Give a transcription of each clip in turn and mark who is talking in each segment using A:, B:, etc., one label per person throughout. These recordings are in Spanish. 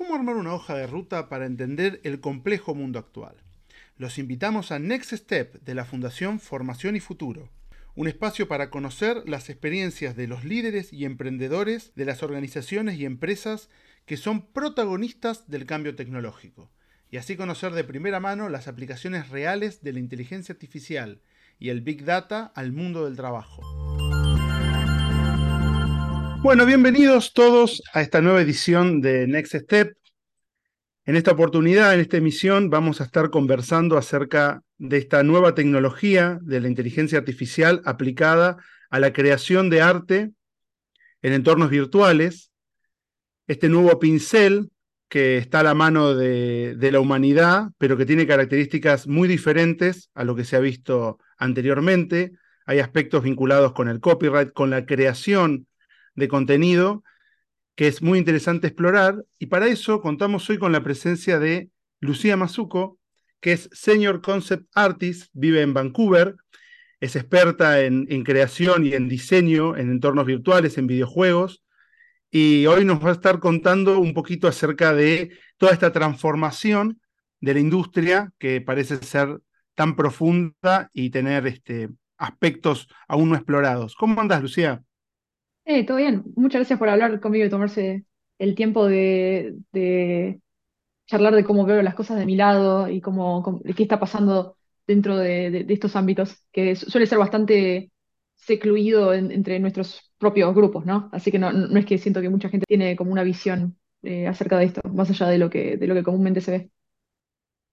A: ¿Cómo armar una hoja de ruta para entender el complejo mundo actual? Los invitamos a Next Step de la Fundación Formación y Futuro, un espacio para conocer las experiencias de los líderes y emprendedores de las organizaciones y empresas que son protagonistas del cambio tecnológico, y así conocer de primera mano las aplicaciones reales de la inteligencia artificial y el Big Data al mundo del trabajo. Bueno, bienvenidos todos a esta nueva edición de Next Step. En esta oportunidad, en esta emisión, vamos a estar conversando acerca de esta nueva tecnología de la inteligencia artificial aplicada a la creación de arte en entornos virtuales, este nuevo pincel que está a la mano de, la humanidad, pero que tiene características muy diferentes a lo que se ha visto anteriormente. Hay aspectos vinculados con el copyright, con la creación de contenido que es muy interesante explorar. Y para eso contamos hoy con la presencia de Lucía Mazuco, que es Senior Concept Artist, vive en Vancouver, es experta en, creación y en diseño en entornos virtuales, en videojuegos, y hoy nos va a estar contando un poquito acerca de toda esta transformación de la industria que parece ser tan profunda y tener este, aspectos aún no explorados. ¿Cómo andas, Lucía?
B: Eh, todo bien. Muchas gracias por hablar conmigo y tomarse el tiempo de, charlar de cómo veo las cosas de mi lado y cómo, qué está pasando dentro de, estos ámbitos, que su- suele ser bastante secluido en- entre nuestros propios grupos, ¿no? Así que no, es que siento que mucha gente tiene como una visión eh, acerca de esto, más allá de lo que comúnmente se ve.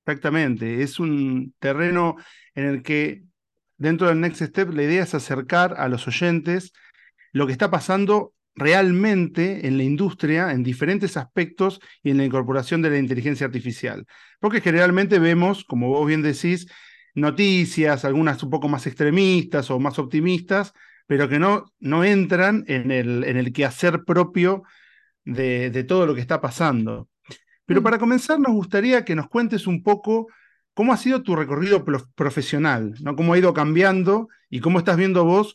A: Exactamente, es un terreno en el que dentro del Next Step la idea es acercar a los oyentes lo que está pasando realmente en la industria, en diferentes aspectos y en la incorporación de la inteligencia artificial. Porque generalmente vemos, como vos bien decís, noticias, algunas un poco más extremistas o más optimistas, pero que no, no entran en el, en el quehacer propio de, de todo lo que está pasando. Pero
B: Mm.
A: para comenzar, nos gustaría que nos cuentes un poco cómo ha sido tu recorrido pro- profesional, ¿no? Cómo ha ido cambiando y cómo estás viendo vos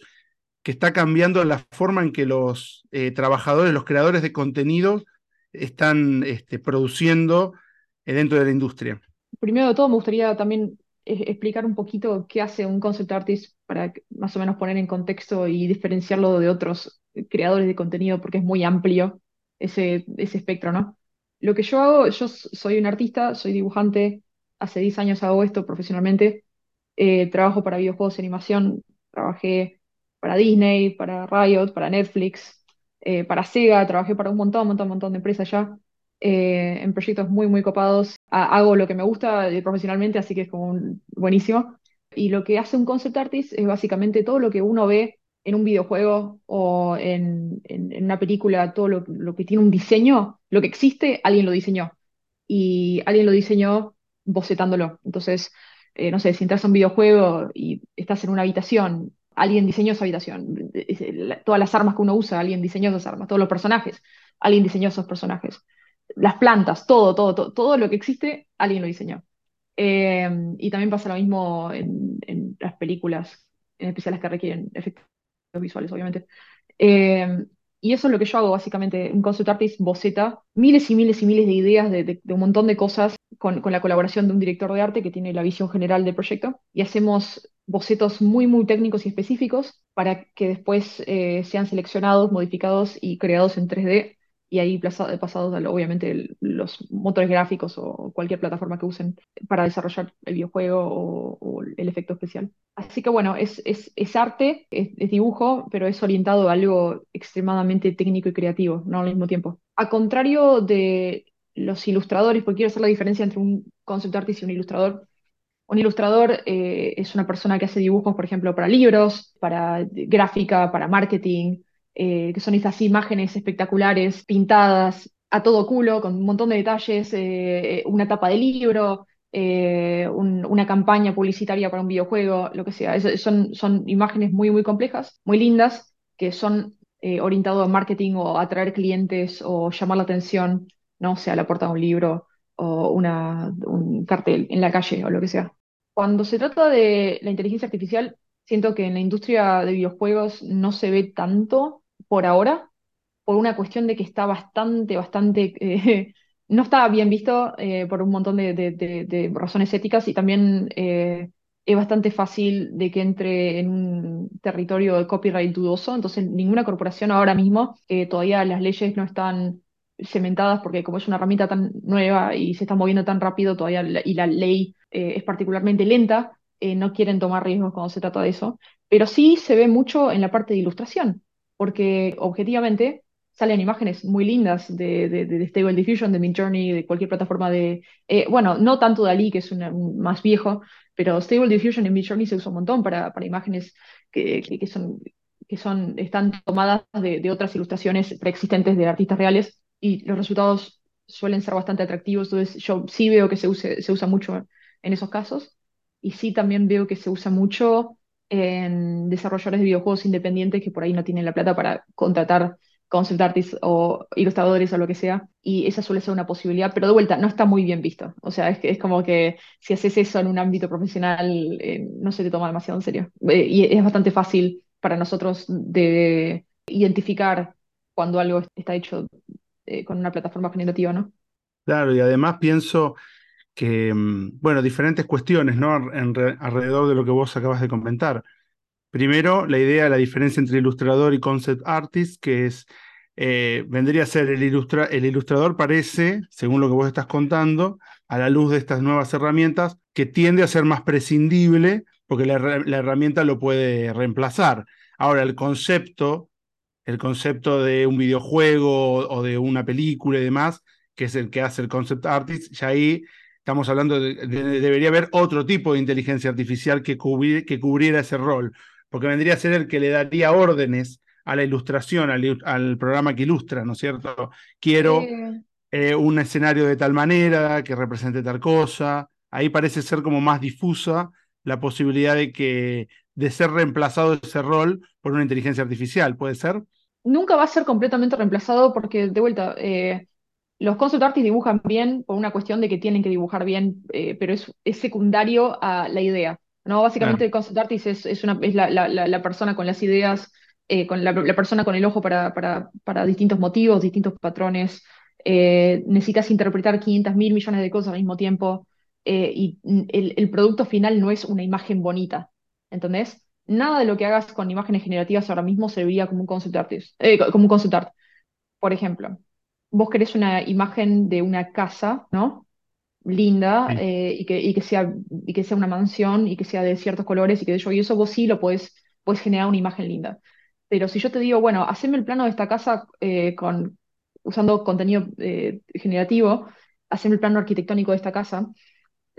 A: que está cambiando la forma en que los eh, trabajadores, los creadores de contenido están este, produciendo eh, dentro de la industria.
B: Primero de todo, me gustaría también eh, explicar un poquito qué hace un concept artist para más o menos poner en contexto y diferenciarlo de otros creadores de contenido, porque es muy amplio ese, ese espectro, ¿no? Lo que yo hago, yo soy un artista, soy dibujante, hace 10 años hago esto profesionalmente, trabajo para videojuegos de animación, trabajé para Disney, para Riot, para Netflix, eh, para Sega, trabajé para un montón, montón, montón de empresas ya eh, en proyectos muy, muy copados. Ha- hago lo que me gusta eh, profesionalmente, así que es como un- buenísimo. Y lo que hace un concept artist es básicamente todo lo que uno ve en un videojuego o en, en- en una película, todo lo, lo que tiene un diseño, lo que existe, alguien lo diseñó. Y alguien lo diseñó bocetándolo. Entonces, eh, no sé, si entras a un videojuego y estás en una habitación, alguien diseñó esa habitación. Todas las armas que uno usa, alguien diseñó esas armas. Todos los personajes, alguien diseñó esos personajes las plantas, todo, todo, todo, lo que existe, alguien lo diseñó. Eh, y también pasa lo mismo en, las películas, en especial las que requieren efectos visuales, obviamente. Eh, y eso es lo que yo hago, básicamente. Un concept artist boceta miles y miles y miles de ideas de, de- de un montón de cosas con, la colaboración de un director de arte que tiene la visión general del proyecto. Y hacemos bocetos muy, muy técnicos y específicos para que después eh, sean seleccionados, modificados y creados en 3D y ahí pasados a, obviamente, los motores gráficos o cualquier plataforma que usen para desarrollar el videojuego o, el efecto especial. Así que bueno, es, es, es arte, es dibujo, pero es orientado a algo extremadamente técnico y creativo, no al mismo tiempo. A contrario de los ilustradores, porque quiero hacer la diferencia entre un concept artist y un ilustrador. Un ilustrador eh, es una persona que hace dibujos, por ejemplo, para libros, para gráfica, para marketing, eh, que son estas imágenes espectaculares, pintadas a todo culo, con un montón de detalles, eh, una tapa de libro, un- una campaña publicitaria para un videojuego, lo que sea. Son, son imágenes muy, muy complejas, muy lindas, que son eh, orientadas a marketing o a atraer clientes o llamar la atención, no sea la portada de un libro o un cartel en la calle o lo que sea. Cuando se trata de la inteligencia artificial, siento que en la industria de videojuegos no se ve tanto por ahora, por una cuestión de que está bastante, bastante, eh, no está bien visto eh, por un montón de, de- de- de razones éticas y también eh, es bastante fácil de que entre en un territorio de copyright dudoso. Entonces, ninguna corporación ahora mismo, eh, todavía las leyes no están cementadas porque como es una herramienta tan nueva y se está moviendo tan rápido todavía y la ley eh, es particularmente lenta, eh, no quieren tomar riesgos cuando se trata de eso. Pero sí se ve mucho en la parte de ilustración, porque objetivamente salen imágenes muy lindas de, de, de Stable Diffusion, de Midjourney, de cualquier plataforma de... eh, bueno, no tanto Dalí, que es una- un más viejo, pero Stable Diffusion en Midjourney se usa un montón para, para imágenes que, que, que son, que son, están tomadas de, de otras ilustraciones preexistentes de artistas reales y los resultados suelen ser bastante atractivos. Entonces, yo sí veo que se, use, se usa mucho en esos casos y sí también veo que se usa mucho en desarrolladores de videojuegos independientes que por ahí no tienen la plata para contratar concept artists o ilustradores o lo que sea, y esa suele ser una posibilidad, pero de vuelta, no está muy bien visto. O sea, es, que, es como que si haces eso en un ámbito profesional, eh, no se te toma demasiado en serio. Eh, y es bastante fácil para nosotros de identificar cuando algo está hecho eh, con una plataforma generativa, ¿no?
A: Claro, y además pienso que, mm, bueno, diferentes cuestiones, ¿no? En re- alrededor de lo que vos acabas de comentar. Primero, la idea de la diferencia entre ilustrador y concept artist, que es, eh, vendría a ser el, ilustra- el ilustrador parece, según lo que vos estás contando, a la luz de estas nuevas herramientas, que tiende a ser más prescindible porque la herramienta lo puede reemplazar. Ahora, el concepto, el concepto de un videojuego o, de una película y demás, que es el que hace el concept artist, ya ahí estamos hablando de, de- debería haber otro tipo de inteligencia artificial que, cubri- que cubriera ese rol porque vendría a ser el que le daría órdenes a la ilustración, al, al programa que ilustra, ¿no es cierto? Quiero
B: eh,
A: un escenario de tal manera, que represente tal cosa. Ahí parece ser como más difusa la posibilidad de que de ser reemplazado ese rol por una inteligencia artificial, ¿puede ser?
B: nunca va a ser completamente reemplazado porque, de vuelta, eh, los concept artists dibujan bien por una cuestión de que tienen que dibujar bien, eh, pero es, es secundario a la idea. ¿no? Básicamente
A: Claro.
B: el concept artist es, es, una, es la, la, la, persona con las ideas, eh, con la, la, persona con el ojo para, para, para distintos motivos, distintos patrones. Necesitas interpretar 500 mil millones de cosas al mismo tiempo y el, el, producto final no es una imagen bonita. ¿Entendés? Nada de lo que hagas con imágenes generativas ahora mismo serviría como un concept artist, eh, como un concept art. Por ejemplo, vos querés una imagen de una casa, ¿no? Linda,
A: Sí.
B: eh, y, que, y, que sea, y que sea una mansión y que sea de ciertos colores y que de yo, y eso vos sí lo podés, podés generar una imagen linda. Pero si yo te digo, bueno, haceme el plano de esta casa eh, con, usando contenido eh, generativo, haceme el plano arquitectónico de esta casa,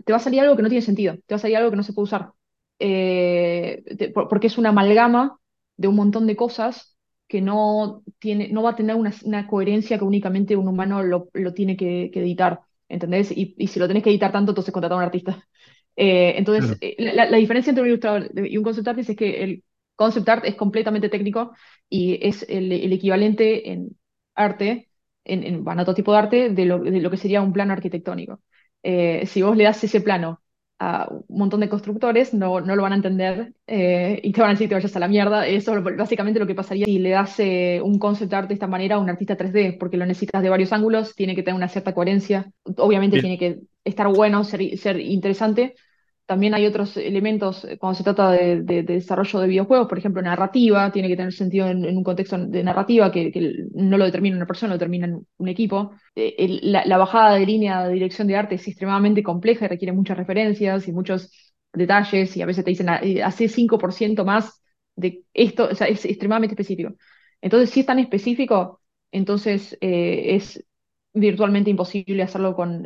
B: te va a salir algo que no tiene sentido, te va a salir algo que no se puede usar. Eh, te- porque es una amalgama de un montón de cosas que no, tiene, no va a tener una, una coherencia que únicamente un humano lo, lo tiene que, que editar, ¿entendés? Y, y si lo tenés que editar tanto, entonces contratar a un artista. Eh, entonces,
A: Claro.
B: eh, la, la diferencia entre un ilustrador y un concept artist es que el concept art es completamente técnico y es el, el equivalente en arte, en, en, bueno, otro tipo de arte, de lo, de lo que sería un plano arquitectónico. Eh, si vos le das ese plano a un montón de constructores, no, no lo van a entender eh, y te van a decir que te vayas a la mierda. Eso es básicamente lo que pasaría si le das eh, un concept art de esta manera a un artista 3D, porque lo necesitas de varios ángulos, tiene que tener una cierta coherencia, obviamente
A: Bien.
B: tiene que estar bueno, ser, ser interesante. También hay otros elementos eh, cuando se trata de, de- de desarrollo de videojuegos, por ejemplo, narrativa, tiene que tener sentido en, un contexto de narrativa que, no lo determina una persona, lo determina un equipo. Eh, la, bajada de línea de dirección de arte es extremadamente compleja y requiere muchas referencias y muchos detalles, y a veces te dicen, "Ah, eh, hace 5% más de esto, o sea, es extremadamente específico. Entonces, si es tan específico, entonces es virtualmente imposible hacerlo con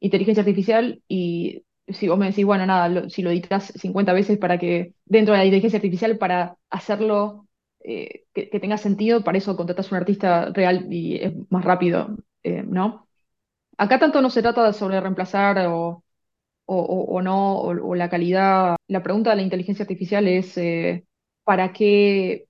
B: inteligencia artificial y si vos me decís, bueno, nada, si lo editas 50 veces para que, dentro de la inteligencia artificial, para hacerlo eh, que, tenga sentido, para eso contratas un artista real y es más rápido, eh, ¿no? Acá tanto no se trata sobre reemplazar o, o, o- no, o, la calidad. La pregunta de la inteligencia artificial es, eh, ¿para qué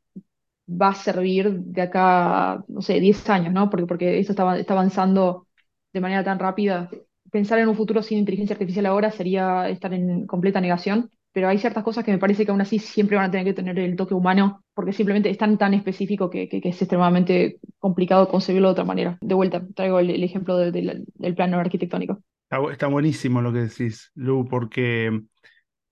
B: va a servir de acá, no sé, 10 años, ¿no? Porque, porque esto está, está avanzando de manera tan rápida. Pensar en un futuro sin inteligencia artificial ahora sería estar en completa negación, pero hay ciertas cosas que me parece que aún así siempre van a tener que tener el toque humano porque simplemente es tan, tan específico que, es extremadamente complicado concebirlo de otra manera. De vuelta, traigo el, ejemplo del plano arquitectónico.
A: Está, buenísimo lo que decís, Lu, porque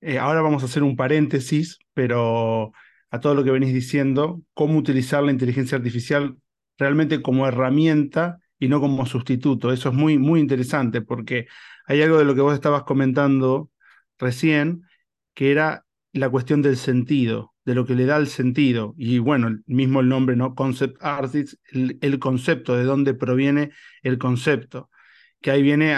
A: eh, ahora vamos a hacer un paréntesis, pero a todo lo que venís diciendo, cómo utilizar la inteligencia artificial realmente como herramienta y no como sustituto. Eso es muy, muy interesante porque hay algo de lo que vos estabas comentando recién, que era la cuestión del sentido de lo que le da el sentido. Y bueno, mismo el nombre, ¿no? Concept Artist, el, concepto, de dónde proviene el concepto. Que ahí viene,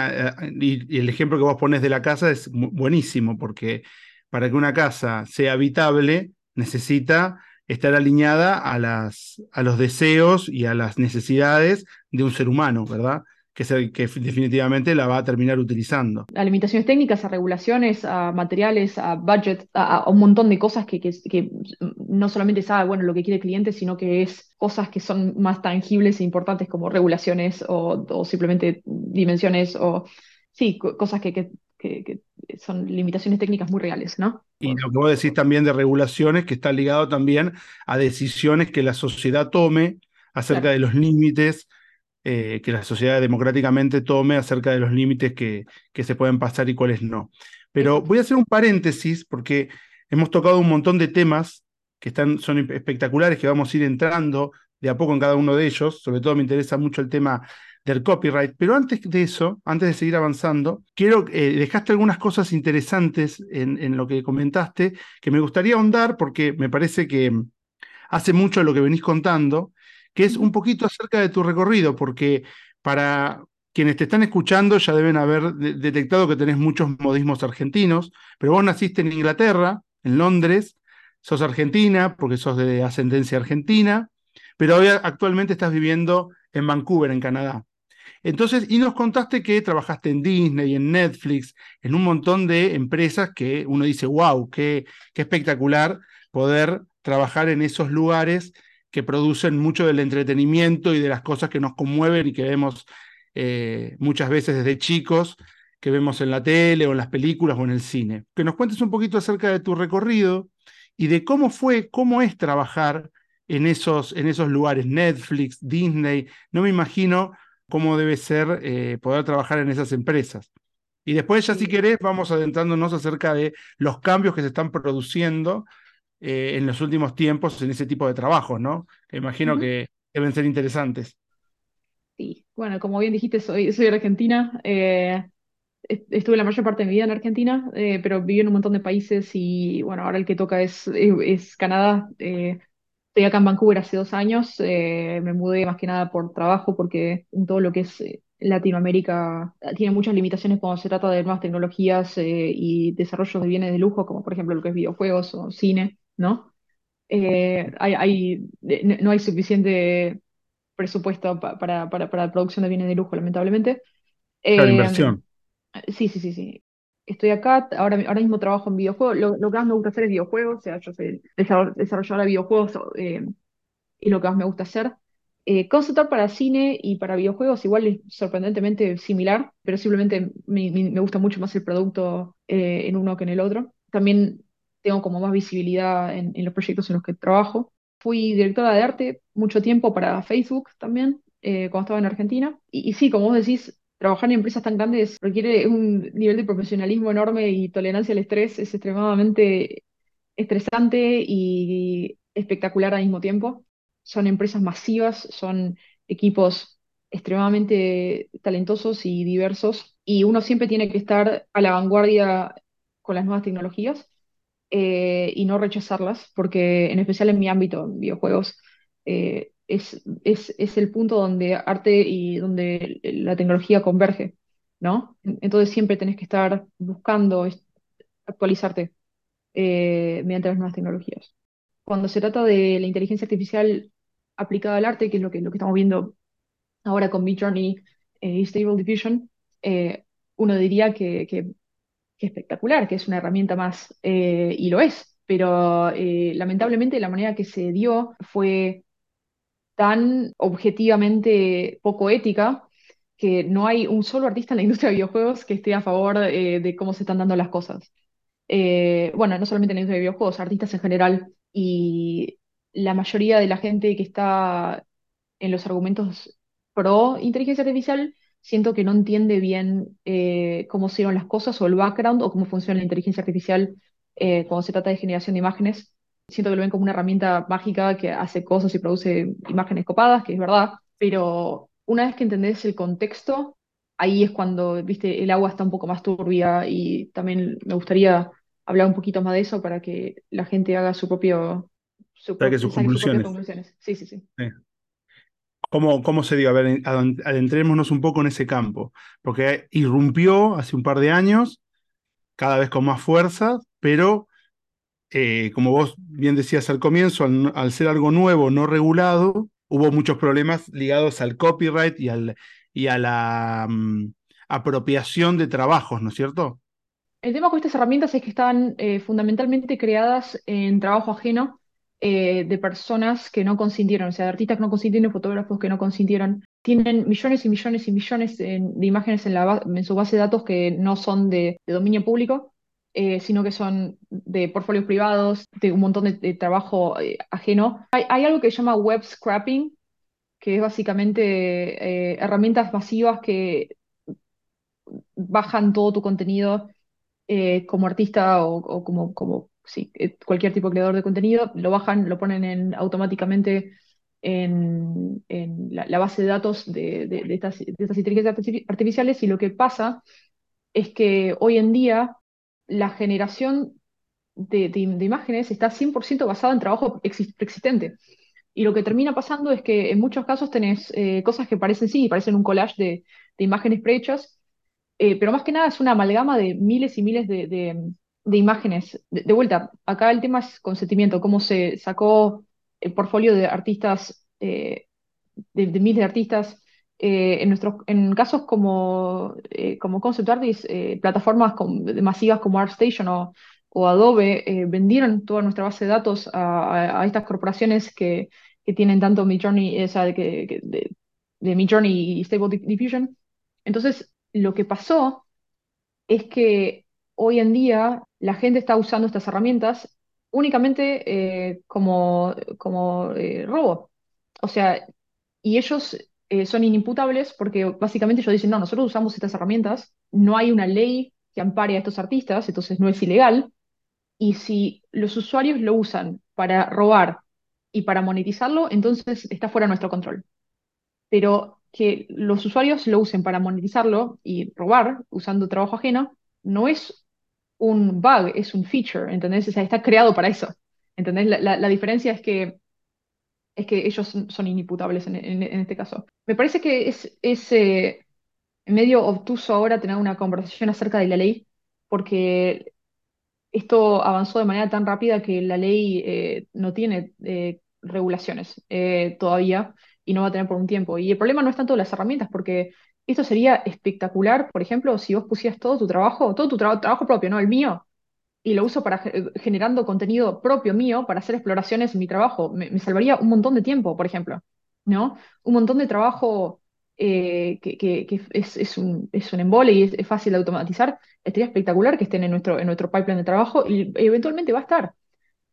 A: y, el ejemplo que vos pones de la casa es buenísimo, porque para que una casa sea habitable, necesita estar alineada a, las, a los deseos y a las necesidades de un ser humano, ¿verdad? que, que definitivamente la va a terminar utilizando.
B: A limitaciones técnicas, a regulaciones, a materiales, a budget, a, un montón de cosas que, que, no solamente sabe bueno, lo que quiere el cliente, sino que es cosas que son más tangibles e importantes como regulaciones o, o simplemente dimensiones o, sí, cosas que, que, son limitaciones técnicas muy reales, ¿no?
A: Y lo que vos decís también de regulaciones, que está ligado también a decisiones que la sociedad tome acerca de los límites eh, que la sociedad democráticamente tome acerca de los límites que, que se pueden pasar y cuáles no. Pero voy a hacer un paréntesis porque hemos tocado un montón de temas que están, son espectaculares, que vamos a ir entrando de a poco en cada uno de ellos. Sobre todo me interesa mucho el tema del copyright. Pero antes de eso, antes de seguir avanzando, quiero, eh, dejaste algunas cosas interesantes en, en, lo que comentaste que me gustaría ahondar porque me parece que hace mucho de lo que venís contando que es un poquito acerca de tu recorrido, porque para quienes te están escuchando ya deben haber detectado que tenés muchos modismos argentinos, pero vos naciste en Inglaterra, en Londres, sos argentina porque sos de ascendencia argentina, pero hoy actualmente estás viviendo en Vancouver, en Canadá. Entonces, y nos contaste que trabajaste en Disney, en Netflix, en un montón de empresas que uno dice, wow, qué, espectacular poder trabajar en esos lugares que producen mucho del entretenimiento y de las cosas que nos conmueven y que vemos eh, muchas veces desde chicos, que vemos en la tele o en las películas o en el cine. Que nos cuentes un poquito acerca de tu recorrido y de cómo fue, cómo es trabajar en esos, en esos lugares, Netflix, Disney. No me imagino cómo debe ser eh, poder trabajar en esas empresas. Y después ya si querés vamos adentrándonos acerca de los cambios que se están produciendo eh, en los últimos tiempos en ese tipo de trabajos, ¿no? Que imagino que deben ser interesantes.
B: Sí, bueno, como bien dijiste, soy, soy argentina. Eh, estuve la mayor parte de mi vida en Argentina, eh, pero viví en un montón de países y bueno, ahora el que toca es, es, Canadá. Estoy acá en Vancouver hace dos años. me mudé más que nada por trabajo porque en todo lo que es Latinoamérica tiene muchas limitaciones cuando se trata de nuevas tecnologías y desarrollos de bienes de lujo, como por ejemplo lo que es videojuegos o cine. ¿no? Eh, hay, no hay suficiente presupuesto para, para, producción de bienes de lujo, lamentablemente.
A: la inversión.
B: Eh, sí, sí, sí, sí. Estoy acá, ahora, ahora mismo trabajo en videojuegos. Lo, que más me gusta hacer es videojuegos, o sea, yo soy desarrolladora de videojuegos eh, y lo que más me gusta hacer. Eh, para cine y para videojuegos igual es sorprendentemente similar, pero simplemente me, me gusta mucho más el producto en uno que en el otro. También tengo como más visibilidad en, los proyectos en los que trabajo. Fui directora de arte mucho tiempo para Facebook también, eh, cuando estaba en Argentina. Y, sí, como vos decís, trabajar en empresas tan grandes requiere un nivel de profesionalismo enorme y tolerancia al estrés. Es extremadamente estresante y espectacular al mismo tiempo. Son empresas masivas, son equipos extremadamente talentosos y diversos y uno siempre tiene que estar a la vanguardia con las nuevas tecnologías eh, y no rechazarlas, porque en especial en mi ámbito, en videojuegos, eh, es, es, es, el punto donde arte y donde la tecnología converge, ¿no? Entonces siempre tenés que estar buscando actualizarte eh, mediante las nuevas tecnologías. Cuando se trata de la inteligencia artificial aplicada al arte, que es lo que, lo que estamos viendo ahora con Midjourney y Stable Diffusion, uno diría que, que que espectacular, que es una herramienta más, eh, y lo es, pero eh, lamentablemente la manera que se dio fue tan objetivamente poco ética que no hay un solo artista en la industria de videojuegos que esté a favor eh, de cómo se están dando las cosas. bueno, no solamente en la industria de videojuegos, artistas en general. Y la mayoría de la gente que está en los argumentos pro inteligencia artificial, siento que no entiende bien eh, cómo se hicieron las cosas o el background o cómo funciona la inteligencia artificial eh, cuando se trata de generación de imágenes. Siento que lo ven como una herramienta mágica que hace cosas y produce imágenes copadas, que es verdad, pero una vez que entendés el contexto, ahí es cuando, viste, el agua está un poco más turbia y también me gustaría hablar un poquito más de eso para que la gente haga su propio...
A: Su saque sus conclusiones.
B: conclusiones. Sí, sí, sí.
A: ¿Cómo, ¿Cómo, se diga? A ver, adentrémonos un poco en ese campo, porque irrumpió hace un par de años, cada vez con más fuerza, pero eh, como vos bien decías al comienzo, al, ser algo nuevo, no regulado, hubo muchos problemas ligados al copyright y, al, y a la mm, apropiación de trabajos, ¿no es cierto?
B: El tema con estas herramientas es que están eh, fundamentalmente creadas en trabajo ajeno eh, de personas que no consintieron, o sea, de artistas que no consintieron, fotógrafos que no consintieron. Tienen millones y millones y millones de imágenes en, la, en su base de datos que no son de, dominio público, eh, sino que son de portfolios privados, de un montón de, trabajo ajeno. Hay, algo que se llama web scrapping, que es básicamente herramientas masivas que bajan todo tu contenido eh, como artista o, como, como eh, cualquier tipo de creador de contenido, lo bajan, lo ponen en, automáticamente en, la, base de datos de, estas, inteligencias artificiales y lo que pasa es que hoy en día la generación de, imágenes está 100% basada en trabajo existente. Y lo que termina pasando es que en muchos casos tenés eh, cosas que parecen sí, parecen un collage de, imágenes prehechas, eh, pero más que nada es una amalgama de miles y miles de, imágenes. De, vuelta, acá el tema es consentimiento, cómo se sacó el portfolio de artistas, eh, de, miles de artistas. Eh, en, nuestros, en casos como, como Concept Artists, plataformas masivas como ArtStation o, o Adobe vendieron toda nuestra base de datos a, estas corporaciones que, que, tienen tanto Midjourney, o sea, de, de, Midjourney y Stable Diffusion. Entonces, lo que pasó es que hoy en día la gente está usando estas herramientas únicamente eh, como, como eh, robo. O sea, y ellos eh, son inimputables porque básicamente ellos dicen, no, nosotros usamos estas herramientas, no hay una ley que ampare a estos artistas, entonces no es ilegal. Y si los usuarios lo usan para robar y para monetizarlo, entonces está fuera de nuestro control. Pero que los usuarios lo usen para monetizarlo y robar usando trabajo ajeno, no es un bug, es un feature, ¿entendés? O está creado para eso. ¿Entendés? La, diferencia es que, es que ellos son, inimputables en, este caso. Me parece que es, eh, medio obtuso ahora tener una conversación acerca de la ley, porque esto avanzó de manera tan rápida que la ley eh, no tiene eh, regulaciones todavía y no va a tener por un tiempo. Y el problema no es tanto las herramientas, porque esto sería espectacular, por ejemplo, si vos pusieras todo tu trabajo, todo tu trabajo propio, ¿no? El mío, y lo uso para generando contenido propio mío para hacer exploraciones en mi trabajo. Me, salvaría un montón de tiempo, por ejemplo, ¿no? Un montón de trabajo eh, que, es, un, es un embole y es, fácil de automatizar. Estaría espectacular que estén en nuestro, en nuestro pipeline de trabajo y eventualmente va a estar.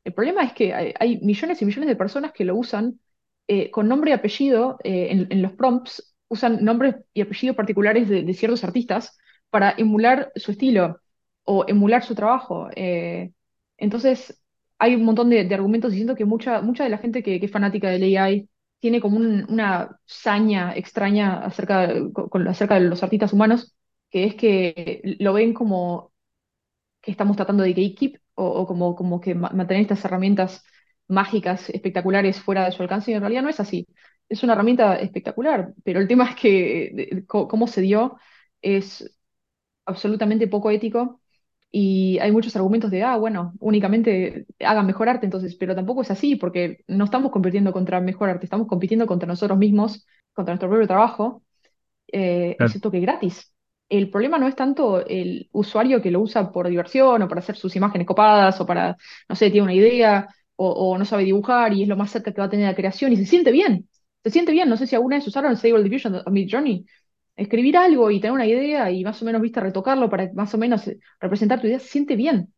B: El problema es que hay millones y millones de personas que lo usan eh, con nombre y apellido, eh, en, los prompts, usan nombres y apellidos particulares de, ciertos artistas para emular su estilo o emular su trabajo. Eh, entonces, hay un montón de, argumentos diciendo que mucha, mucha de la gente que, es fanática del AI tiene como una saña extraña acerca, acerca de los artistas humanos, que es que lo ven como que estamos tratando de gatekeep o, o como, como que mantener estas herramientas mágicas, espectaculares fuera de su alcance, y en realidad no es así. Es una herramienta espectacular, pero el tema es que cómo se dio es absolutamente poco ético y hay muchos argumentos de, ah, bueno, únicamente hagan mejor arte entonces, pero tampoco es así, porque no estamos compitiendo contra mejor arte, estamos compitiendo contra nosotros mismos, contra nuestro propio trabajo, eh, excepto que gratis. El problema no es tanto el usuario que lo usa por diversión o para hacer sus imágenes copadas o para, no sé, tiene una idea o, no sabe dibujar y es lo más cerca que va a tener la creación y se siente bien, se siente bien. No sé si alguna vez usaron Stable Diffusion of Mid Journey. Escribir algo y tener una idea y más o menos, viste, retocarlo para más o menos representar tu idea, se siente bien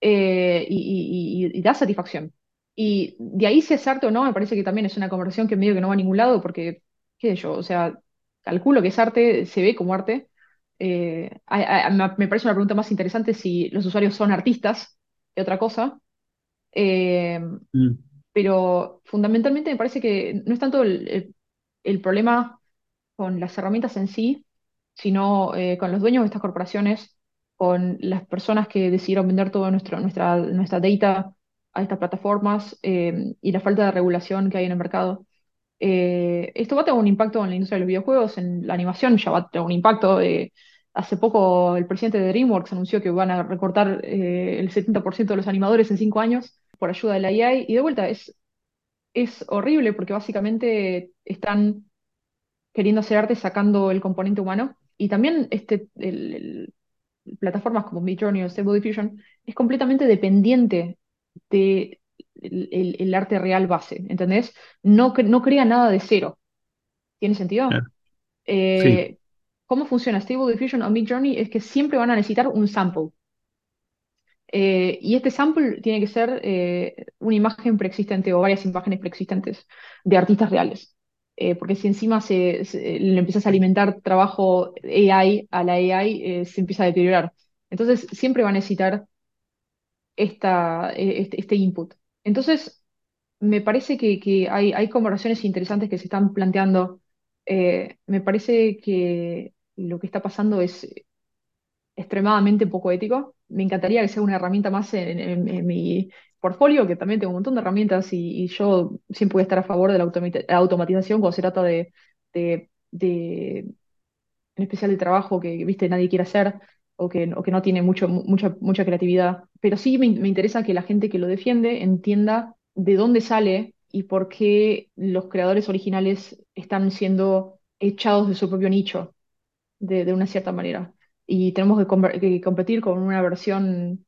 B: eh, y, da satisfacción. Y de ahí si es arte o no, me parece que también es una conversación que medio que no va a ningún lado, porque, qué sé yo, o sea, calculo que es arte, se ve como arte. Eh, me parece una pregunta más interesante si los usuarios son artistas que otra cosa. Eh,
A: Mm.
B: pero fundamentalmente me parece que no es tanto el, el- el problema con las herramientas en sí, sino eh, con los dueños de estas corporaciones, con las personas que decidieron vender toda nuestra, nuestra, data a estas plataformas eh, y la falta de regulación que hay en el mercado. Eh, esto va a tener un impacto en la industria de los videojuegos, en la animación ya va a tener un impacto. eh, hace poco el presidente de DreamWorks anunció que van a recortar eh, el 70% de los animadores en cinco años por ayuda de la AI. Y de vuelta, es, es horrible porque básicamente están queriendo hacer arte sacando el componente humano. Y también este, el- el- plataformas como Midjourney o Stable Diffusion es completamente dependiente de el, el- arte real base, ¿entendés? No, no crea nada de cero. ¿Tiene sentido?
A: Sí,
B: Eh, ¿cómo funciona Stable Diffusion o Midjourney? Es que siempre van a necesitar un sample. Eh, y este sample tiene que ser eh, una imagen preexistente o varias imágenes preexistentes de artistas reales. Eh, porque si encima se, le empiezas a alimentar trabajo AI a la AI, eh, se empieza a deteriorar. Entonces siempre va a necesitar esta, eh, este, este input. Entonces, me parece que, hay, hay conversaciones interesantes que se están planteando. Eh, me parece que lo que está pasando es extremadamente poco ético. Me encantaría que sea una herramienta más en- en mi portfolio, que también tengo un montón de herramientas y, y yo siempre voy a estar a favor de la automati- automatización cuando se trata de, en especial de trabajo que, viste, nadie quiere hacer o que, no tiene mucho, mu- mucha, creatividad. Pero sí me, interesa que la gente que lo defiende entienda de dónde sale y por qué los creadores originales están siendo echados de su propio nicho de, una cierta manera. Y tenemos que, que competir con una versión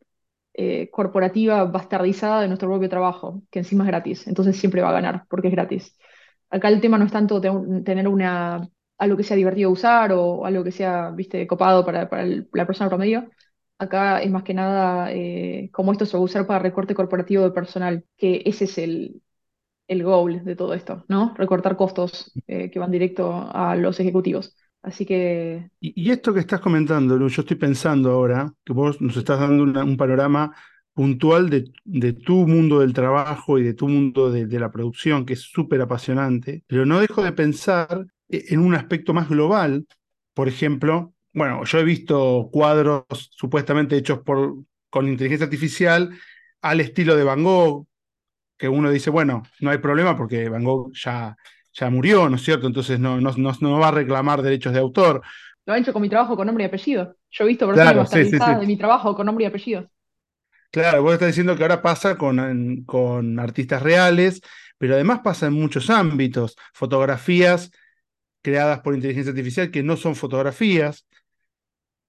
B: eh, corporativa bastardizada de nuestro propio trabajo, que encima es gratis. Entonces siempre va a ganar, porque es gratis. Acá el tema no es tanto te- tener una, algo que sea divertido usar o algo que sea, viste, copado para, para la persona promedio. Acá es más que nada eh, cómo esto se va a usar para recorte corporativo de personal, que ese es el, el goal de todo esto, ¿no? Recortar costos eh, que van directo a los ejecutivos. Así que
A: Y, esto que estás comentando, Lu, yo estoy pensando ahora que vos nos estás dando un panorama puntual de, de tu mundo del trabajo y de tu mundo de, de la producción, que es súper apasionante, pero no dejo de pensar e- en un aspecto más global. Por ejemplo, bueno, yo he visto cuadros supuestamente hechos por, con inteligencia artificial al estilo de Van Gogh, que uno dice, bueno, no hay problema porque Van Gogh ya, ya murió, ¿no es cierto? Entonces no, no, no, no va a reclamar derechos de autor.
B: lo han hecho con mi trabajo con nombre y apellido. Yo he visto versiones
A: Claro, sí, sí, sí.
B: de mi trabajo con nombre y apellido.
A: Claro, vos estás diciendo que ahora pasa con, con artistas reales, pero además pasa en muchos ámbitos. Fotografías creadas por inteligencia artificial que no son fotografías,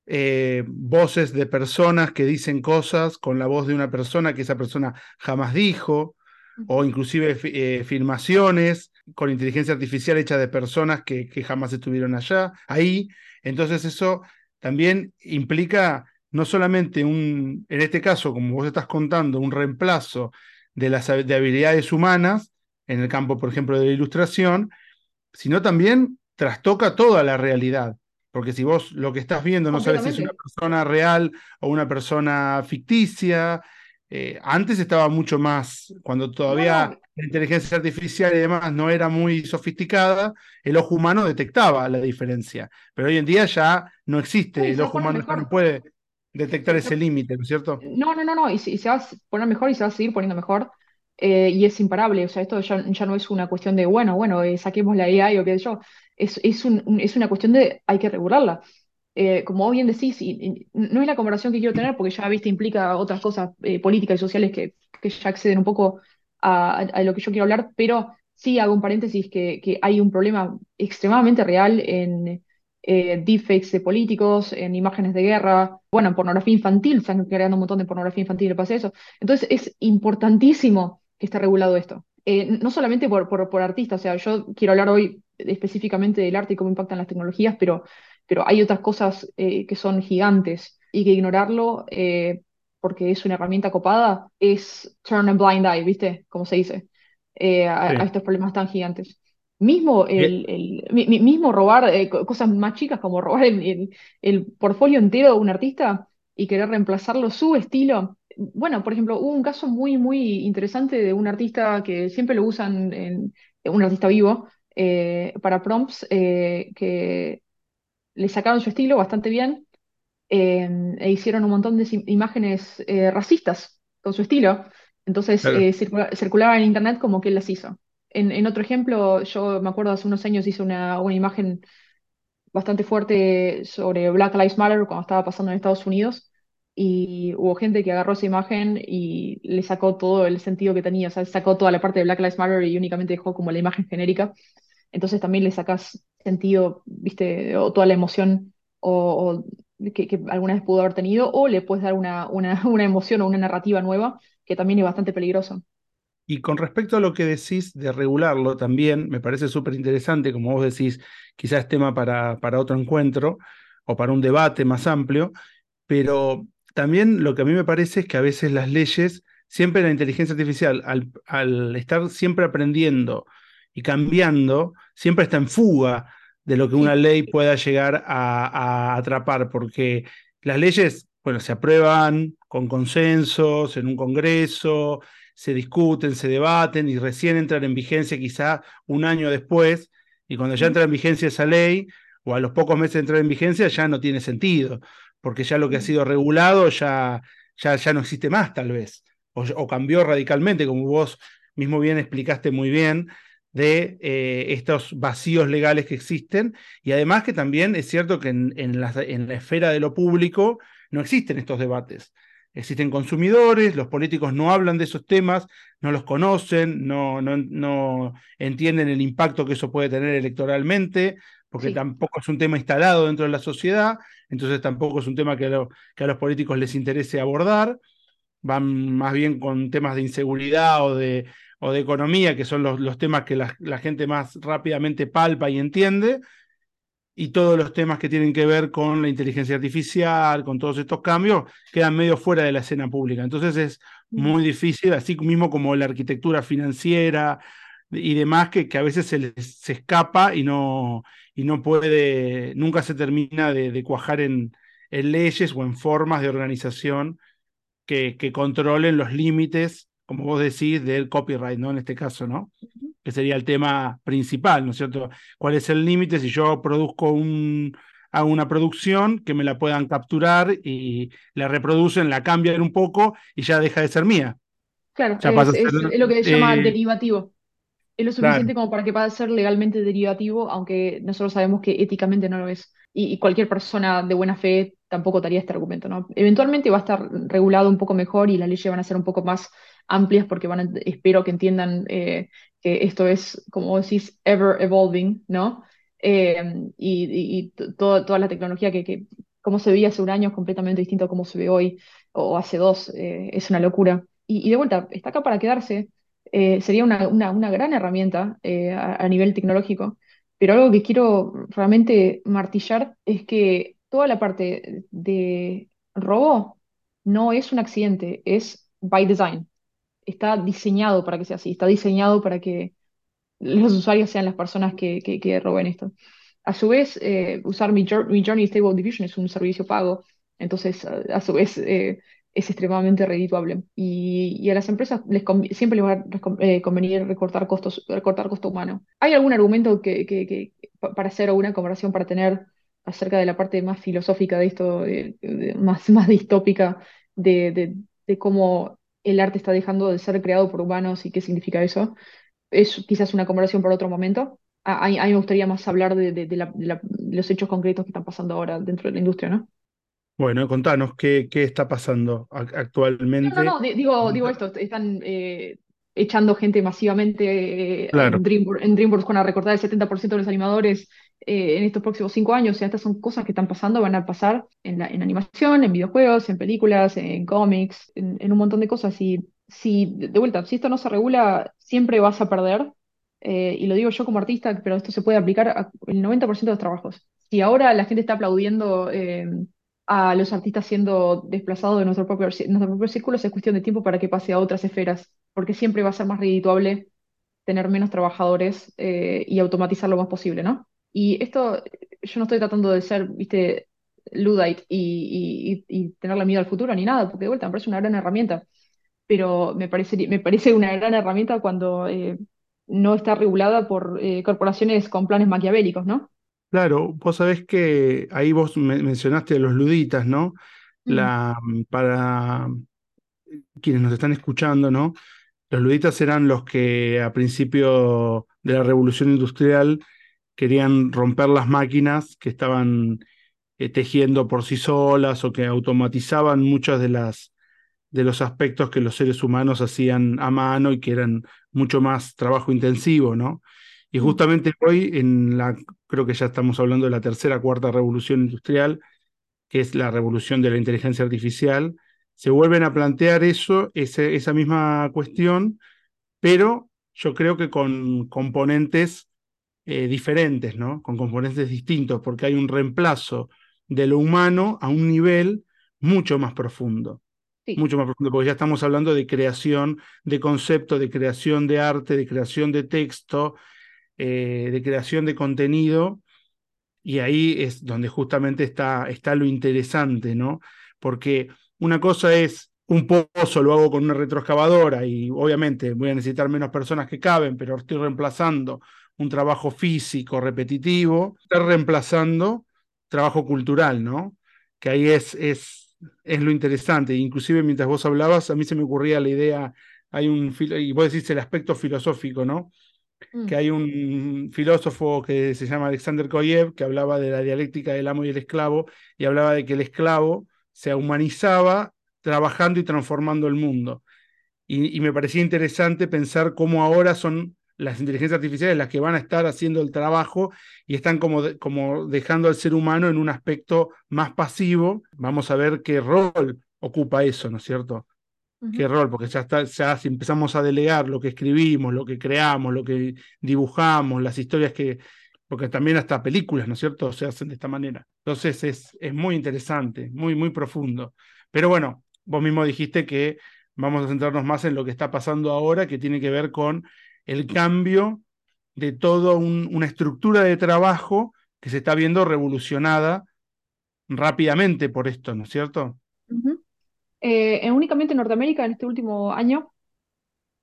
A: eh, voces de personas que dicen cosas con la voz de una persona que esa persona jamás dijo, o inclusive eh, filmaciones con inteligencia artificial hecha de personas que, que jamás estuvieron allá, ahí. Entonces eso también implica no solamente un, en este caso, como vos estás contando, un reemplazo de las de habilidades humanas en el campo, por ejemplo, de la ilustración, sino también trastoca toda la realidad. Porque si vos lo que estás viendo no sabes si es una persona real o una persona ficticia, eh, antes estaba mucho más, cuando todavía
B: no,
A: la inteligencia artificial y demás no era muy sofisticada, el ojo humano detectaba la diferencia. Pero hoy en día ya no existe, el ojo humano ya no
B: mejor.
A: puede detectar
B: Se- se-
A: ese límite, ¿no es cierto?
B: No, no, no, no, y se, y se va a poner mejor y se va a seguir poniendo mejor. eh, y es imparable, o sea, esto ya, ya no es una cuestión de, bueno, bueno, eh, saquemos la AI o qué sé yo, es, es, un- es una cuestión de, hay que regularla. Eh, como bien decís, no es la conversación que quiero tener porque ya, viste, implica otras cosas eh, políticas y sociales que, que ya acceden un poco a, lo que yo quiero hablar, pero sí hago un paréntesis que, que hay un problema extremadamente real en eh, deepfakes de políticos, en imágenes de guerra, bueno, en pornografía infantil, están creando un montón de pornografía infantil y pasa eso. Entonces es importantísimo que esté regulado esto. Eh, no solamente por, por artistas, o sea, yo quiero hablar hoy específicamente del arte y cómo impactan las tecnologías, pero, pero hay otras cosas eh, que son gigantes y que ignorarlo eh, porque es una herramienta copada, es turn a blind eye, ¿viste? Como se dice, eh, a, estos problemas tan gigantes. Mismo, el, mismo robar cosas más chicas como robar el, el, portfolio entero de un artista y querer reemplazarlo su estilo. Bueno, por ejemplo, hubo un caso muy, muy interesante de un artista que siempre lo usan, en, un artista vivo, eh, para prompts, que le sacaron su estilo bastante bien Em, e hicieron un montón de imágenes eh, racistas con su estilo. Entonces eh, circulaba en internet como que él las hizo. En, otro ejemplo, yo me acuerdo hace unos años hice una, una imagen bastante fuerte sobre Black Lives Matter cuando estaba pasando en Estados Unidos y hubo gente que agarró esa imagen y le sacó todo el sentido que tenía, o sea, sacó toda la parte de Black Lives Matter y únicamente dejó como la imagen genérica. Entonces también le sacas sentido, viste, o toda la emoción o que, alguna vez pudo haber tenido, o le puedes dar una, una, emoción o una narrativa nueva, que también es bastante peligroso.
A: Y con respecto a lo que decís de regularlo, también me parece súper interesante, como vos decís, quizás tema para, para otro encuentro o para un debate más amplio, pero también lo que a mí me parece es que a veces las leyes, siempre la inteligencia artificial, al, al estar siempre aprendiendo y cambiando, siempre está en fuga de lo que una ley pueda llegar a, atrapar, porque las leyes, bueno, se aprueban con consensos en un congreso, se discuten, se debaten y recién entran en vigencia quizá un año después, y cuando ya entra en vigencia esa ley, o a los pocos meses de entrar en vigencia, ya no tiene sentido, porque ya lo que ha sido regulado ya, ya, ya no existe más tal vez, o, o cambió radicalmente, como vos mismo bien explicaste muy bien, de eh, estos vacíos legales que existen. Y además que también es cierto que en, en, la, en, la, esfera de lo público no existen estos debates. Existen consumidores, los políticos no hablan de esos temas, no los conocen, no, no, no entienden el impacto que eso puede tener electoralmente, porque tampoco es un tema instalado dentro de la sociedad, entonces tampoco es un tema que, que a los políticos les interese abordar. Van más bien con temas de inseguridad o de, o de economía, que son los, los temas que la, la, gente más rápidamente palpa y entiende, y todos los temas que tienen que ver con la inteligencia artificial, con todos estos cambios, quedan medio fuera de la escena pública. Entonces es mm. muy difícil, así mismo como la arquitectura financiera y demás, que, que a veces se, se escapa y no, y no puede, nunca se termina de, de cuajar en, en leyes o en formas de organización que, que controlen los límites como vos decís, del copyright, ¿no? En este caso, ¿no? Que sería el tema principal, ¿no es cierto? ¿Cuál es el límite si yo produzco un, hago una producción que me la puedan capturar y la reproducen, la cambian un poco y ya deja de ser mía?
B: Claro, es, lo que se llama eh, derivativo. Es lo suficiente como para que pueda ser legalmente derivativo, aunque nosotros sabemos que éticamente no lo es. Y, y, cualquier persona de buena fe tampoco daría este argumento, ¿no? Eventualmente va a estar regulado un poco mejor y las leyes van a ser un poco más amplias porque van a, espero que entiendan eh, que esto es, como decís, ever evolving, ¿no? Eh, y, toda la tecnología que, que, como se veía hace un año es completamente distinto a cómo se ve hoy o hace dos, eh, es una locura. Y, de vuelta, está acá para quedarse, sería una, una, gran herramienta a, nivel tecnológico, pero algo que quiero realmente martillar es que toda la parte de robo no es un accidente, es by design está diseñado para que sea así, está diseñado para que los usuarios sean las personas que, que, roben esto. A su vez, eh, usar mi, Journey Stable Diffusion es un servicio pago, entonces a, su vez eh, es extremadamente redituable. Y, a las empresas les siempre les va a eh, convenir recortar costos, recortar costo humano. ¿Hay algún argumento que, que, para hacer alguna comparación para tener acerca de la parte más filosófica de esto, más, más distópica de, de cómo el arte está dejando de ser creado por humanos y qué significa eso. Es quizás una conversación para otro momento. A, mí me gustaría más hablar de, los hechos concretos que están pasando ahora dentro de la industria, ¿no?
A: Bueno, contanos qué, qué está pasando actualmente.
B: No, no, digo, digo esto, están eh, echando gente masivamente eh, en, DreamWorks, en DreamWorks van a recortar el 70% de los animadores eh, en estos próximos cinco años. O sea, estas son cosas que están pasando, van a pasar en, la, en animación, en videojuegos, en películas, en cómics, en, un montón de cosas. Y si, de vuelta, si esto no se regula, siempre vas a perder. Eh, y lo digo yo como artista, pero esto se puede aplicar al 90% de los trabajos. Si ahora la gente está aplaudiendo a los artistas siendo desplazados de nuestro propio, nuestro propio círculo, es cuestión de tiempo para que pase a otras esferas, porque siempre va a ser más redituable tener menos trabajadores eh, y automatizar lo más posible, ¿no? Y esto, yo no estoy tratando de ser, viste, Luddite y, y, y tenerle miedo al futuro ni nada, porque de vuelta me parece una gran herramienta, pero me parece, me parece una gran herramienta cuando eh, no está regulada por eh, corporaciones con planes maquiavélicos, ¿no?
A: Claro, vos sabés que ahí vos mencionaste a los luditas, ¿no? La, para quienes nos están escuchando, ¿no? Los luditas eran los que a principio de la revolución industrial querían romper las máquinas que estaban eh, tejiendo por sí solas o que automatizaban muchas de las de los aspectos que los seres humanos hacían a mano y que eran mucho más trabajo intensivo, ¿no? Y justamente hoy, en la, creo que ya estamos hablando de la tercera, cuarta revolución industrial, que es la revolución de la inteligencia artificial, se vuelven a plantear eso, ese, esa misma cuestión, pero yo creo que con componentes eh, diferentes, ¿no? Con componentes distintos, porque hay un reemplazo de lo humano a un nivel mucho más profundo
B: sí.
A: mucho más profundo, porque ya estamos hablando de creación de concepto, de creación de arte, de creación de texto, eh, de creación de contenido, y ahí es donde justamente está, está lo interesante, ¿no? Porque una cosa es un pozo, lo hago con una retroexcavadora y obviamente voy a necesitar menos personas que caben, pero estoy reemplazando un trabajo físico repetitivo, estoy reemplazando trabajo cultural, ¿no? Que ahí es, es, es lo interesante. Inclusive mientras vos hablabas, a mí se me ocurría la idea, hay un, y vos decís el aspecto filosófico, ¿no? que
B: Mm,
A: hay un filósofo que se llama Alexander Koyev, que hablaba de la dialéctica del amo y el esclavo, y hablaba de que el esclavo se humanizaba trabajando y transformando el mundo. Y, y me parecía interesante pensar cómo ahora son las inteligencias artificiales las que van a estar haciendo el trabajo y están como, de, como dejando al ser humano en un aspecto más pasivo. Vamos a ver qué rol ocupa eso, ¿no es cierto? qué rol, porque ya está, ya si empezamos a delegar lo que escribimos, lo que creamos, lo que dibujamos, las historias que, porque también hasta películas, ¿no es cierto?, se hacen de esta manera. Entonces es, es muy interesante, muy, muy profundo. Pero bueno, vos mismo dijiste que vamos a centrarnos más en lo que está pasando ahora, que tiene que ver con el cambio de toda un, una estructura de trabajo que se está viendo revolucionada rápidamente por esto, ¿no es cierto?
B: Eh, en- únicamente en Norteamérica, en este último año,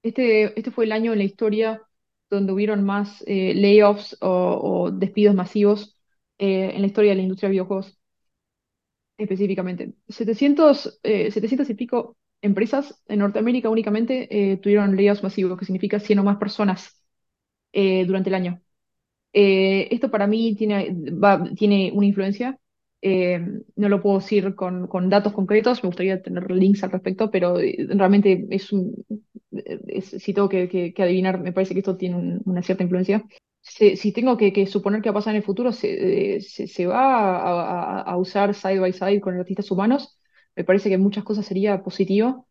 B: este, este fue el año en la historia donde hubieron más eh, layoffs o, despidos masivos eh, en la historia de la industria de videojuegos, específicamente. 700, eh, 700 y pico empresas en Norteamérica únicamente eh, tuvieron layoffs masivos, que significa 100 o más personas eh, durante el año. Eh, esto para mí tiene, va- tiene una influencia. eh, no lo puedo decir con, con datos concretos, me gustaría tener links al respecto, pero eh, realmente es un, es- si tengo que, que- que adivinar, me parece que esto tiene un- una cierta influencia. Si, tengo que, que suponer que va a pasar en el futuro, se, eh, se, se va a, a- a usar side by side con artistas humanos. Me parece que muchas cosas sería positivo.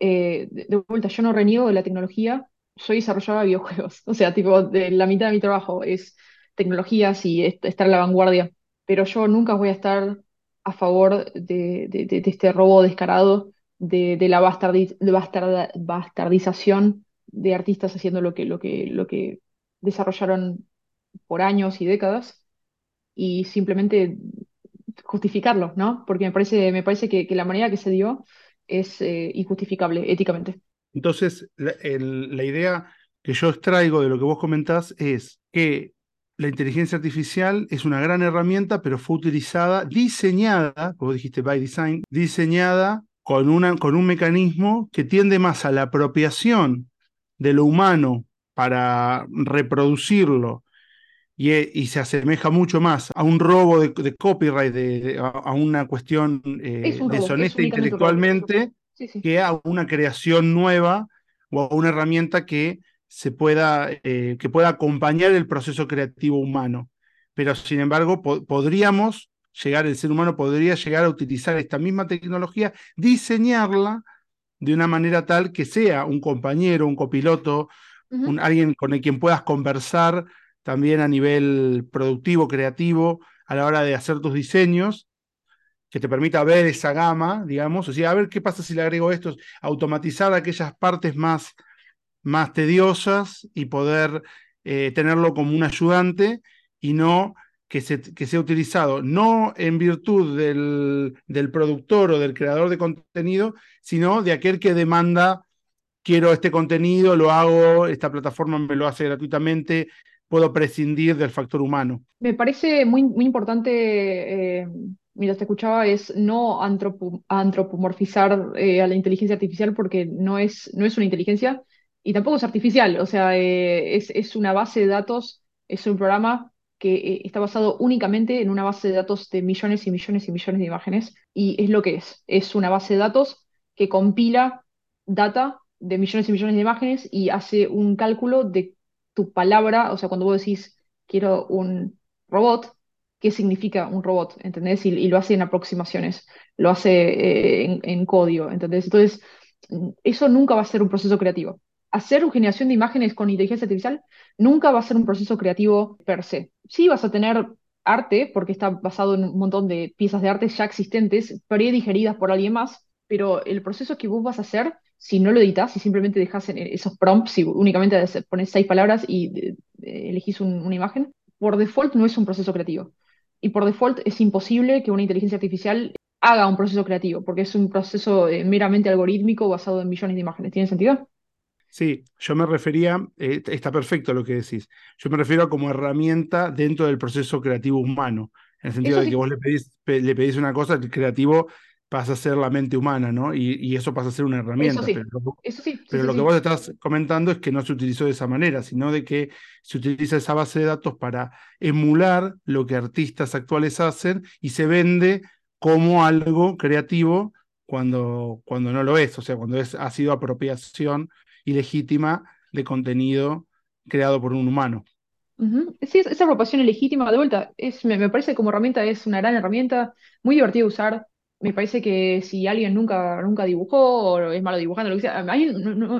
B: Eh, de, vuelta, yo no reniego de la tecnología, soy desarrolladora de videojuegos. O sea, tipo, de la mitad de mi trabajo es tecnologías y est- estar a la vanguardia. Pero yo nunca voy a estar a favor de, este robo descarado, de, la bastardización de artistas haciendo lo que, lo que, lo que desarrollaron por años y décadas y simplemente justificarlo, ¿no? Porque me parece, me parece que, la manera que se dio es eh, injustificable éticamente.
A: Entonces, la idea que yo extraigo de lo que vos comentás es que la inteligencia artificial es una gran herramienta, pero fue utilizada, diseñada, como dijiste, by design, diseñada con, una, con un mecanismo que tiende más a la apropiación de lo humano para reproducirlo y, eh, y se asemeja mucho más a un robo de, de copyright, de, de, a, una cuestión
B: Es
A: eh,
B: un
A: deshonesta intelectualmente
B: Sí, sí.
A: que a una creación nueva o a una herramienta que se pueda, eh, que pueda acompañar el proceso creativo humano. Pero sin embargo, po podríamos llegar, el ser humano podría llegar a utilizar esta misma tecnología, diseñarla de una manera tal que sea un compañero, un copiloto, un, alguien con el quien puedas conversar también a nivel productivo, creativo, a la hora de hacer tus diseños, que te permita ver esa gama, digamos, o sea, a ver qué pasa si le agrego esto, automatizar aquellas partes más, más tediosas y poder eh, tenerlo como un ayudante y no que, se, que sea utilizado no en virtud del, del, productor o del creador de contenido, sino de aquel que demanda, quiero este contenido, lo hago, esta plataforma me lo hace gratuitamente, puedo prescindir del factor humano.
B: Me parece muy, muy importante, eh, mira, te escuchaba, es no antropomorfizar eh, a la inteligencia artificial porque no es, no es una inteligencia y tampoco es artificial, o sea, eh, es, es, una base de datos, es un programa que eh, está basado únicamente en una base de datos de millones y millones y millones de imágenes y es lo que es, es una base de datos que compila data de millones y millones de imágenes y hace un cálculo de tu palabra, o sea, cuando vos decís quiero un robot, ¿qué significa un robot? ¿Entendés? Y, lo hace en aproximaciones, lo hace eh, en, código, ¿entendés? Entonces, eso nunca va a ser un proceso creativo. Hacer generación de imágenes con inteligencia artificial nunca va a ser un proceso creativo per se. Sí vas a tener arte, porque está basado en un montón de piezas de arte ya existentes, predigeridas por alguien más, pero el proceso que vos vas a hacer si no lo editas y simplemente dejas esos prompts y únicamente pones seis palabras y eh, elegís una imagen, por default no es un proceso creativo. Y por default es imposible que una inteligencia artificial haga un proceso creativo, porque es un proceso eh, meramente algorítmico basado en millones de imágenes. ¿Tiene sentido?
A: Sí, yo me refería, eh, está perfecto lo que decís, yo me refiero a como herramienta dentro del proceso creativo humano, en el sentido de que vos le pedís, le pedís una cosa, el creativo pasa a ser la mente humana, ¿no? Y, eso pasa a ser una herramienta.
B: Eso sí.
A: Pero, lo que vos estás comentando es que no se utilizó de esa manera, sino de que se utiliza esa base de datos para emular lo que artistas actuales hacen y se vende como algo creativo cuando, cuando no lo es, o sea, cuando es, ha sido apropiación ilegítima de contenido creado por un humano.
B: Sí, esa apropiación ilegítima, de vuelta, es, me, me, parece como herramienta, es una gran herramienta, muy divertida de usar me parece que si alguien nunca, nunca dibujó o es malo dibujando, lo que sea, mí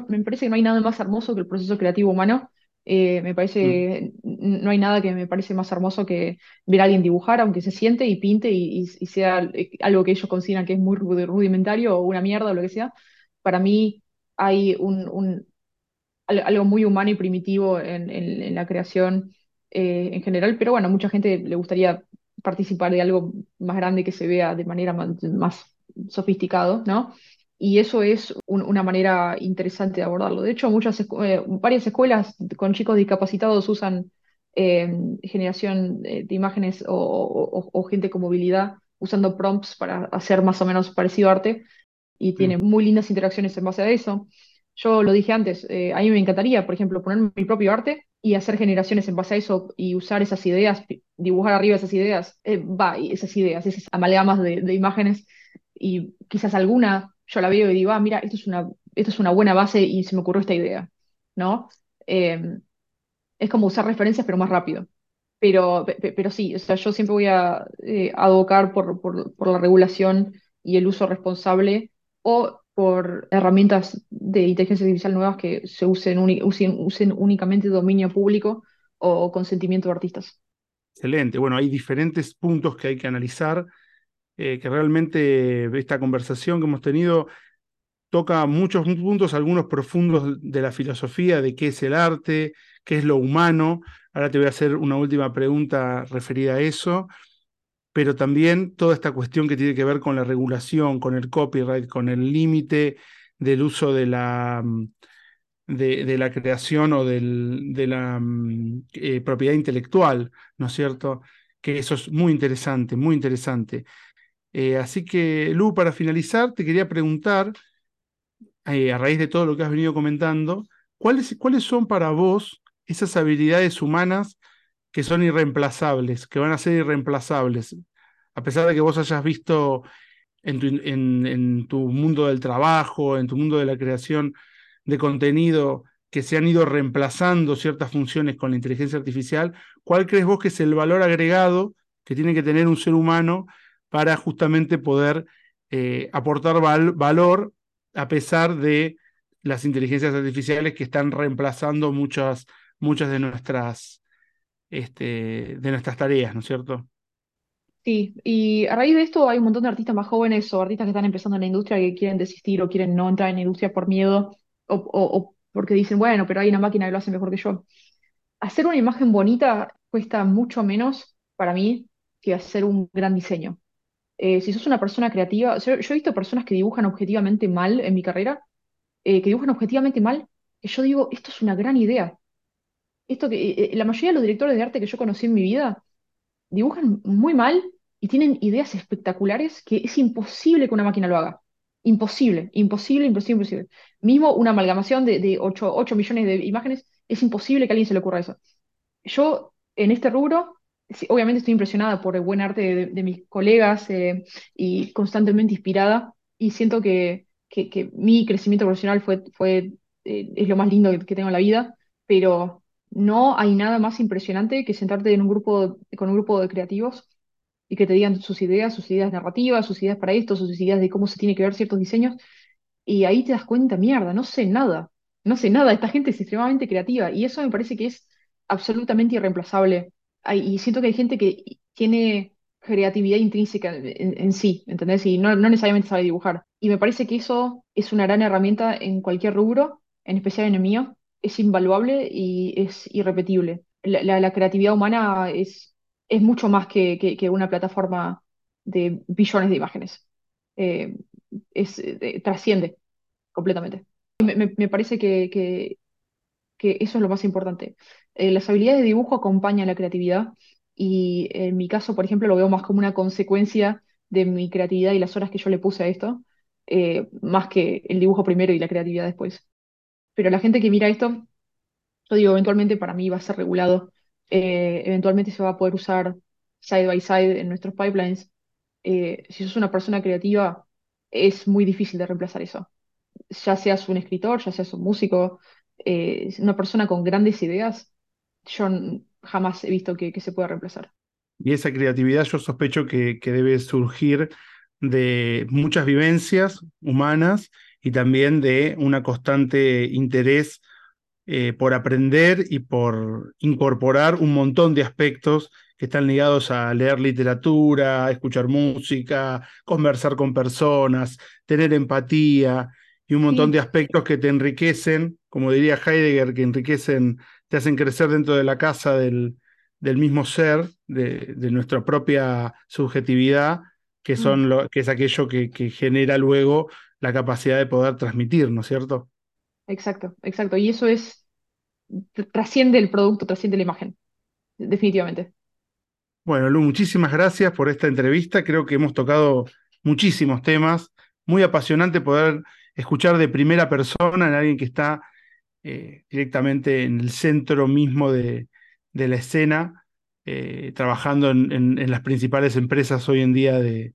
B: me parece que no hay nada más hermoso que el proceso creativo humano. Eh, me parece, mm. no hay nada que me parece más hermoso que ver a alguien dibujar, aunque se siente y pinte y, sea eh, algo que ellos consideran que es muy rudimentario o una mierda o lo que sea. Para mí hay un, algo muy humano y primitivo en, la creación eh, en general, pero bueno, a mucha gente le gustaría participar de algo más grande que se vea de manera más, sofisticado, ¿no? Y eso es una manera interesante de abordarlo. De hecho, muchas eh, varias escuelas con chicos discapacitados usan eh, generación de imágenes o, gente con movilidad usando prompts para hacer más o menos parecido arte y tiene muy lindas interacciones en base a eso. Yo lo dije antes, eh, a mí me encantaría, por ejemplo, poner mi propio arte y hacer generaciones en base a eso y usar esas ideas, dibujar arriba esas ideas, eh, va, esas ideas, esas amalgamas de, imágenes y quizás alguna yo la veo y digo, ah, mira, esto es una, esto es una buena base y se me ocurrió esta idea, ¿no? Em, es como usar referencias pero más rápido. Pero, pero sí, o sea, yo siempre voy a eh, abocar por, por, por la regulación y el uso responsable o por herramientas de inteligencia artificial nuevas que se usen, únicamente dominio público o consentimiento de artistas.
A: Excelente. Bueno, hay diferentes puntos que hay que analizar, eh, que realmente esta conversación que hemos tenido toca muchos puntos, algunos profundos de la filosofía, de qué es el arte, qué es lo humano. Ahora te voy a hacer una última pregunta referida a eso pero también toda esta cuestión que tiene que ver con la regulación, con el copyright, con el límite del uso de la, mm, de, la creación o del, de la mm, eh, propiedad intelectual, ¿no es cierto? Que eso es muy interesante, muy interesante. Eh, así que, Lu, para finalizar, te quería preguntar, eh, a raíz de todo lo que has venido comentando, ¿cuáles, ¿cuáles son para vos esas habilidades humanas que son irreemplazables, que van a ser irreemplazables. A pesar de que vos hayas visto en tu, mundo del trabajo, en tu mundo de la creación de contenido, que se han ido reemplazando ciertas funciones con la inteligencia artificial, ¿cuál crees vos que es el valor agregado que tiene que tener un ser humano para justamente poder eh, aportar valor a pesar de las inteligencias artificiales que están reemplazando muchas, muchas de nuestras este, de nuestras tareas, ¿no es cierto?
B: Sí, y a raíz de esto hay un montón de artistas más jóvenes o artistas que están empezando en la industria que quieren desistir o quieren no entrar en la industria por miedo o, porque dicen, bueno, pero hay una máquina que lo hace mejor que yo. Hacer una imagen bonita cuesta mucho menos para mí que hacer un gran diseño. Eh, si sos una persona creativa, yo, yo he visto personas que dibujan objetivamente mal en mi carrera, eh, que dibujan objetivamente mal, que yo digo, esto es una gran idea. Esto que eh, eh, la mayoría de los directores de arte que yo conocí en mi vida dibujan muy mal y tienen ideas espectaculares que es imposible que una máquina lo haga. Imposible, imposible, imposible, imposible. Mismo una amalgamación de, de 8, 8 millones de imágenes, es imposible que a alguien se le ocurra eso. Yo, en este rubro, obviamente estoy impresionada por el buen arte de, de mis colegas eh, y constantemente inspirada y siento que, que, que mi crecimiento profesional fue, fue, eh, es lo más lindo que, que tengo en la vida, pero no hay nada más impresionante que sentarte con un grupo de creativos y que te digan sus ideas, sus ideas narrativas, sus ideas para esto, sus ideas de cómo se tiene que ver ciertos diseños y ahí te das cuenta, mierda, no sé nada, no sé nada, esta gente es extremadamente creativa y eso me parece que es absolutamente irreemplazable. Y siento que hay gente que tiene creatividad intrínseca en, en sí, ¿entendés? Y no, no necesariamente sabe dibujar. Y me parece que eso es una gran herramienta en cualquier rubro, en especial en el mío, es invaluable y es irrepetible. La, la- creatividad humana es, es mucho más que, que- una plataforma de billones de imágenes. Eh, es, eh, trasciende completamente. Me, me- parece que, que- eso es lo más importante. Eh, las habilidades de dibujo acompañan la creatividad y en mi caso, por ejemplo, lo veo más como una consecuencia de mi creatividad y las horas que yo le puse a esto, más que el dibujo primero y la creatividad después. Pero la gente que mira esto, yo digo, eventualmente para mí va a ser regulado, eh, eventualmente se va a poder usar side by side en nuestros pipelines. Eh, si sos una persona creativa, es muy difícil de reemplazar eso ya seas un escritor, ya seas un músico, eh, una persona con grandes ideas, yo jamás he visto que, se pueda reemplazar.
A: Y esa creatividad yo sospecho que debe surgir de muchas vivencias humanas y también de una constante interés eh, por aprender y por incorporar un montón de aspectos que están ligados a leer literatura, escuchar música, conversar con personas, tener empatía y un montón
B: Sí,
A: de aspectos que te enriquecen, como diría Heidegger, que enriquecen, te hacen crecer dentro de la casa del, del mismo ser, de, de nuestra propia subjetividad, que,
B: mm,
A: son lo, que es aquello que, que genera luego la capacidad de poder transmitir, ¿no es cierto?
B: exacto, exacto. Y eso es, tr- trasciende el producto, trasciende la imagen, definitivamente.
A: Bueno, Lu, muchísimas gracias por esta entrevista. Creo que hemos tocado muchísimos temas. Muy apasionante poder escuchar de primera persona en alguien que está eh, directamente en el centro mismo de, de la escena, eh, trabajando en, en- en las principales empresas hoy en día de,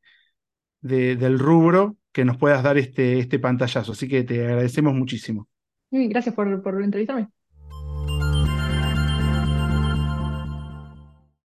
A: de- del rubro, que nos puedas dar este, este pantallazo. Así que te agradecemos muchísimo.
B: Gracias por, por entrevistarme.